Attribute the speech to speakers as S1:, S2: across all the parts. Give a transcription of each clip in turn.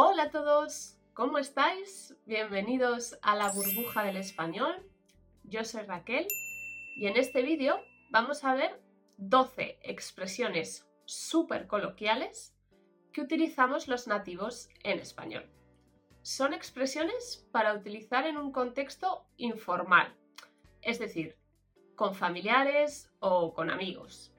S1: Hola a todos, ¿cómo estáis? Bienvenidos a la burbuja del español. Yo soy Raquel y en este vídeo vamos a ver 12 expresiones súper coloquiales que utilizamos los nativos en español. Son expresiones para utilizar en un contexto informal, es decir, con familiares o con amigos.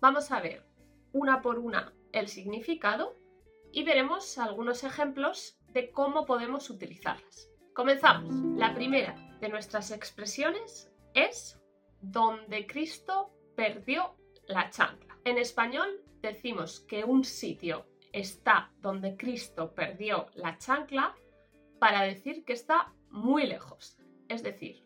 S1: Vamos a ver una por una el significado y veremos algunos ejemplos de cómo podemos utilizarlas. Comenzamos. La primera de nuestras expresiones es donde Cristo perdió la chancla. En español decimos que un sitio está donde Cristo perdió la chancla para decir que está muy lejos. Es decir,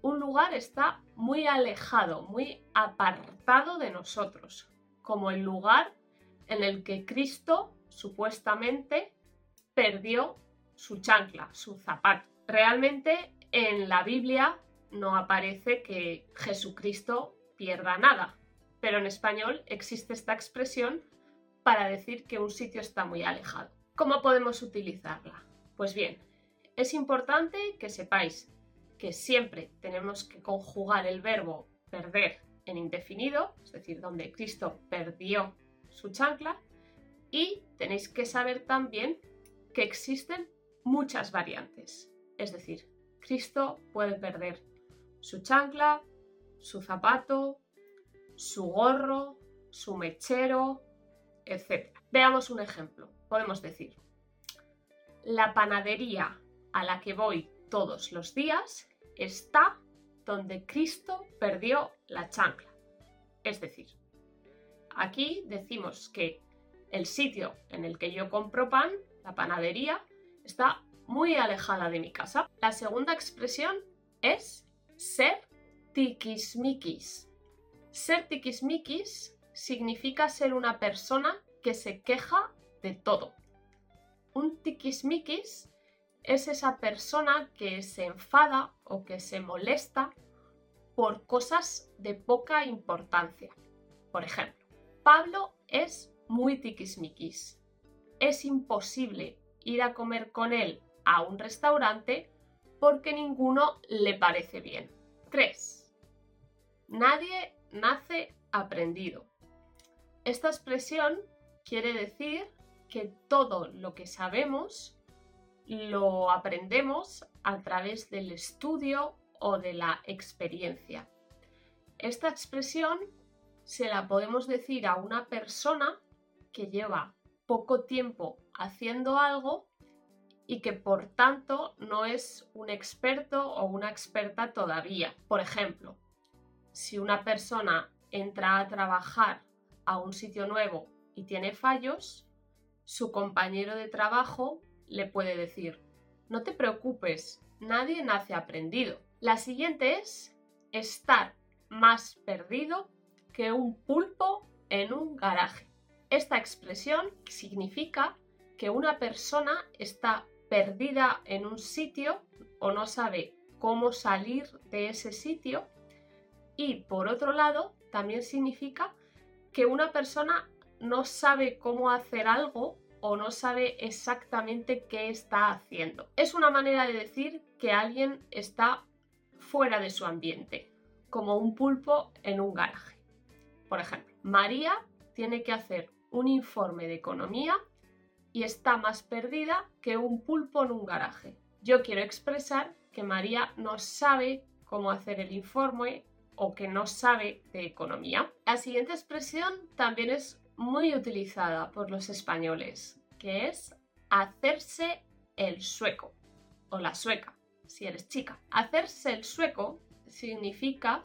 S1: un lugar está muy alejado, muy apartado de nosotros, como el lugar en el que Cristo supuestamente perdió su chancla, su zapato. Realmente en la Biblia no aparece que Jesucristo pierda nada, pero en español existe esta expresión para decir que un sitio está muy alejado. ¿Cómo podemos utilizarla? Pues bien, es importante que sepáis que siempre tenemos que conjugar el verbo perder en indefinido, es decir, donde Cristo perdió su chancla, y tenéis que saber también que existen muchas variantes. Es decir, Cristo puede perder su chancla, su zapato, su gorro, su mechero, etc. Veamos un ejemplo. Podemos decir, la panadería a la que voy todos los días está donde Cristo perdió la chancla. Es decir, aquí decimos que el sitio en el que yo compro pan, la panadería, está muy alejada de mi casa. La segunda expresión es ser tiquismiquis. Ser tiquismiquis significa ser una persona que se queja de todo. Un tiquismiquis es esa persona que se enfada o que se molesta por cosas de poca importancia. Por ejemplo, Pablo es muy tiquismiquis. Es imposible ir a comer con él a un restaurante porque ninguno le parece bien. 3. Nadie nace aprendido. Esta expresión quiere decir que todo lo que sabemos lo aprendemos a través del estudio o de la experiencia. Esta expresión se la podemos decir a una persona que lleva poco tiempo haciendo algo y que por tanto no es un experto o una experta todavía. Por ejemplo, si una persona entra a trabajar a un sitio nuevo y tiene fallos, su compañero de trabajo le puede decir, no te preocupes, nadie nace aprendido. La siguiente es estar más perdido que un pulpo en un garaje. Esta expresión significa que una persona está perdida en un sitio o no sabe cómo salir de ese sitio y por otro lado también significa que una persona no sabe cómo hacer algo o no sabe exactamente qué está haciendo. Es una manera de decir que alguien está fuera de su ambiente, como un pulpo en un garaje. Por ejemplo, María tiene que hacer un informe de economía y está más perdida que un pulpo en un garaje. Yo quiero expresar que María no sabe cómo hacer el informe o que no sabe de economía. La siguiente expresión también es muy utilizada por los españoles, que es hacerse el sueco o la sueca, si eres chica. Hacerse el sueco significa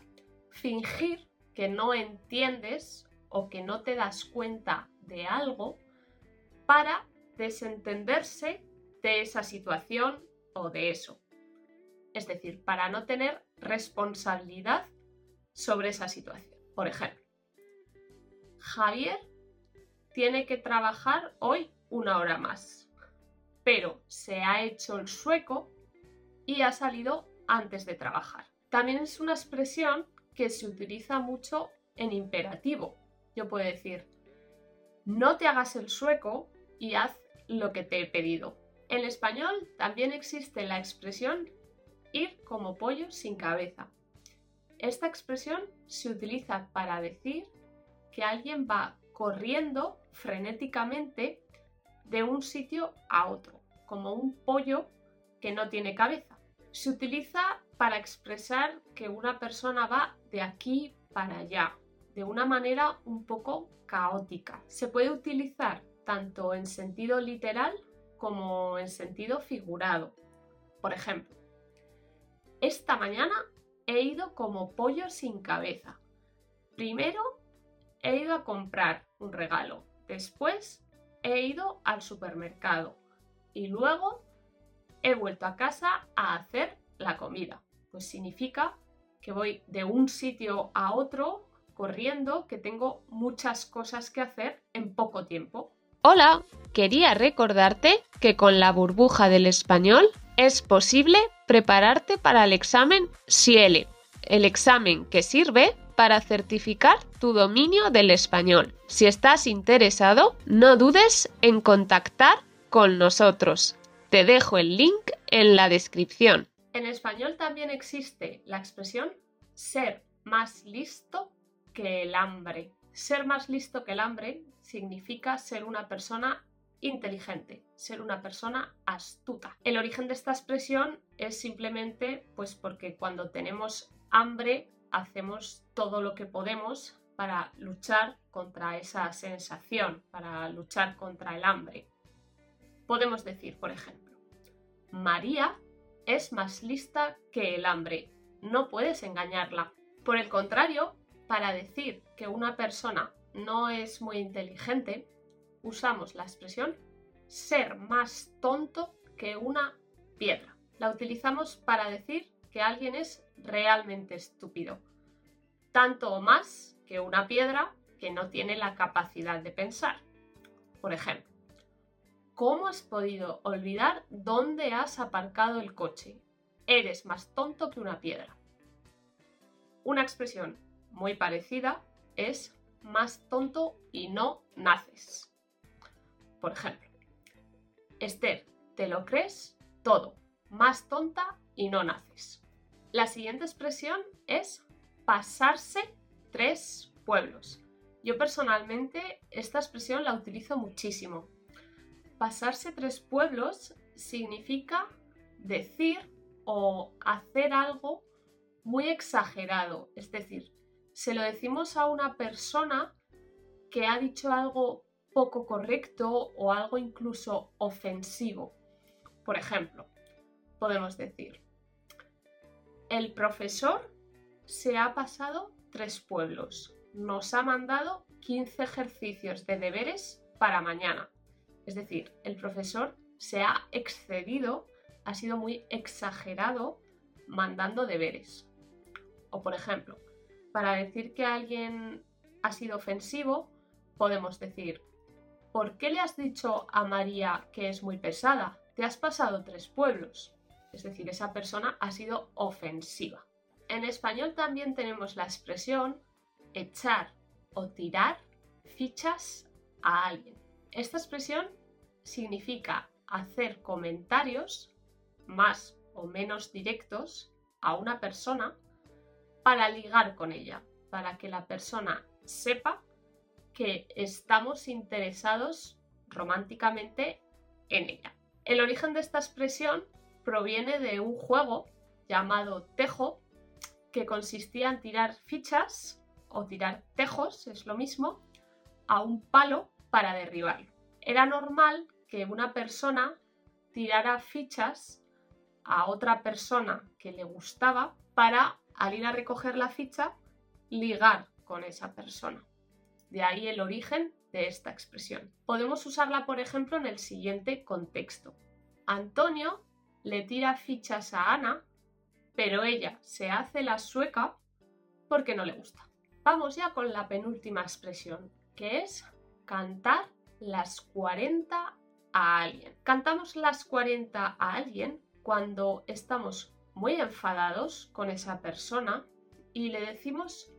S1: fingir que no entiendes o que no te das cuenta de algo para desentenderse de esa situación o de eso. Es decir, para no tener responsabilidad sobre esa situación. Por ejemplo, Javier tiene que trabajar hoy una hora más, pero se ha hecho el sueco y ha salido antes de trabajar. También es una expresión que se utiliza mucho en imperativo. Yo puedo decir, no te hagas el sueco y haz lo que te he pedido. En español también existe la expresión ir como pollo sin cabeza. Esta expresión se utiliza para decir que alguien va corriendo frenéticamente de un sitio a otro, como un pollo que no tiene cabeza. Se utiliza para expresar que una persona va de aquí para allá, de una manera un poco caótica. Se puede utilizar tanto en sentido literal como en sentido figurado. Por ejemplo, esta mañana he ido como pollo sin cabeza. Primero he ido a comprar un regalo, después he ido al supermercado y luego he vuelto a casa a hacer la comida. Pues significa que voy de un sitio a otro corriendo, que tengo muchas cosas que hacer en poco tiempo.
S2: Hola, quería recordarte que con la burbuja del español es posible prepararte para el examen SIELE, el examen que sirve para certificar tu dominio del español. Si estás interesado, no dudes en contactar con nosotros. Te dejo el link en la descripción.
S1: En español también existe la expresión ser más listo que el hambre. Ser más listo que el hambre significa ser una persona inteligente, ser una persona astuta. El origen de esta expresión es simplemente pues porque cuando tenemos hambre hacemos todo lo que podemos para luchar contra esa sensación, para luchar contra el hambre. Podemos decir, por ejemplo, María es más lista que el hambre, no puedes engañarla. Por el contrario, para decir que una persona no es muy inteligente, usamos la expresión ser más tonto que una piedra. La utilizamos para decir que alguien es realmente estúpido, tanto o más que una piedra que no tiene la capacidad de pensar. Por ejemplo, ¿cómo has podido olvidar dónde has aparcado el coche? Eres más tonto que una piedra. Una expresión muy parecida es más tonto y no naces. Por ejemplo, Esther, ¿te lo crees? Todo. Más tonta y no naces. La siguiente expresión es pasarse tres pueblos. Yo personalmente esta expresión la utilizo muchísimo. Pasarse tres pueblos significa decir o hacer algo muy exagerado. Es decir, se lo decimos a una persona que ha dicho algo poco correcto o algo incluso ofensivo. Por ejemplo, podemos decir, el profesor se ha pasado tres pueblos. Nos ha mandado 15 ejercicios de deberes para mañana. Es decir, el profesor se ha excedido, ha sido muy exagerado mandando deberes. O por ejemplo, para decir que alguien ha sido ofensivo, podemos decir, ¿por qué le has dicho a María que es muy pesada? Te has pasado tres pueblos. Es decir, esa persona ha sido ofensiva. En español también tenemos la expresión echar o tirar fichas a alguien. Esta expresión significa hacer comentarios más o menos directos a una persona para ligar con ella, para que la persona sepa que estamos interesados románticamente en ella. El origen de esta expresión proviene de un juego llamado tejo, que consistía en tirar fichas o tirar tejos, es lo mismo, a un palo para derribarlo. Era normal que una persona tirara fichas a otra persona que le gustaba para al ir a recoger la ficha, ligar con esa persona. De ahí el origen de esta expresión. Podemos usarla, por ejemplo, en el siguiente contexto. Antonio le tira fichas a Ana, pero ella se hace la sueca porque no le gusta. Vamos ya con la penúltima expresión, que es cantar las 40 a alguien. Cantamos las 40 a alguien cuando estamos muy enfadados con esa persona y le decimos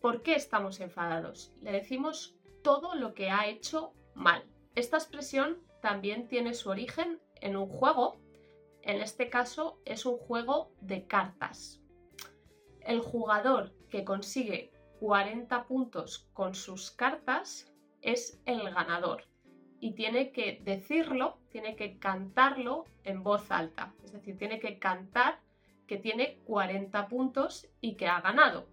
S1: por qué estamos enfadados. Le decimos todo lo que ha hecho mal. Esta expresión también tiene su origen en un juego. En este caso es un juego de cartas. El jugador que consigue 40 puntos con sus cartas es el ganador y tiene que decirlo, tiene que cantarlo en voz alta. Es decir, tiene que cantar que tiene 40 puntos y que ha ganado.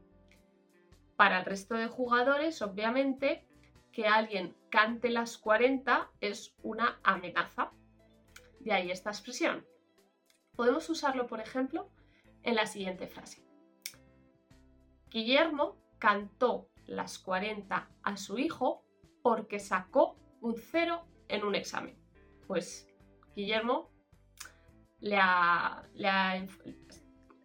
S1: Para el resto de jugadores, obviamente, que alguien cante las 40 es una amenaza. De ahí esta expresión. Podemos usarlo, por ejemplo, en la siguiente frase. Guillermo cantó las 40 a su hijo porque sacó un cero en un examen. Pues Guillermo le ha,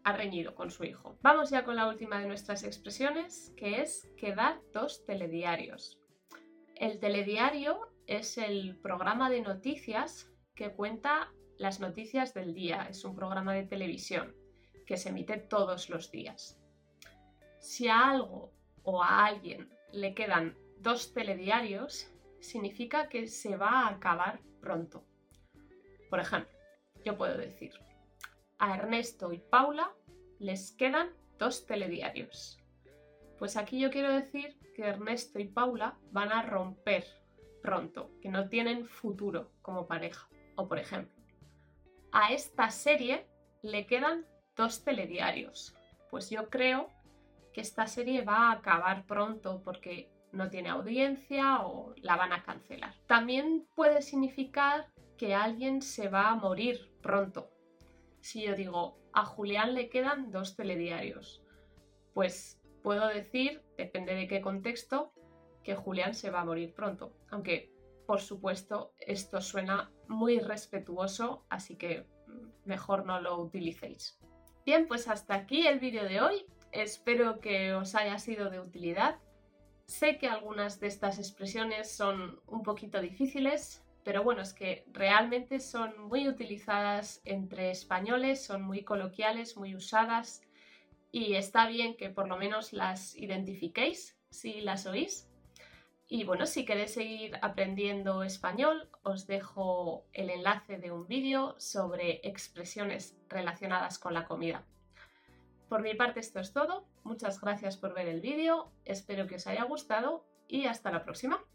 S1: reñido con su hijo. Vamos ya con la última de nuestras expresiones, que es quedar dos telediarios. El telediario es el programa de noticias que cuenta las noticias del día. Es un programa de televisión que se emite todos los días. Si a algo o a alguien le quedan dos telediarios, significa que se va a acabar pronto. Por ejemplo, yo puedo decir, a Ernesto y Paula les quedan dos telediarios. Pues aquí yo quiero decir que Ernesto y Paula van a romper pronto, que no tienen futuro como pareja. O por ejemplo, a esta serie le quedan dos telediarios. Pues yo creo que esta serie va a acabar pronto porque no tiene audiencia o la van a cancelar. También puede significar que alguien se va a morir pronto. Si yo digo, a Julián le quedan dos telediarios, pues puedo decir, depende de qué contexto, que Julián se va a morir pronto. Aunque, por supuesto, esto suena muy respetuoso, así que mejor no lo utilicéis. Bien, pues hasta aquí el vídeo de hoy. Espero que os haya sido de utilidad. Sé que algunas de estas expresiones son un poquito difíciles, pero bueno, es que realmente son muy utilizadas entre españoles, son muy coloquiales, muy usadas y está bien que por lo menos las identifiquéis si las oís. Y bueno, si queréis seguir aprendiendo español, os dejo el enlace de un vídeo sobre expresiones relacionadas con la comida. Por mi parte esto es todo, muchas gracias por ver el vídeo, espero que os haya gustado y hasta la próxima.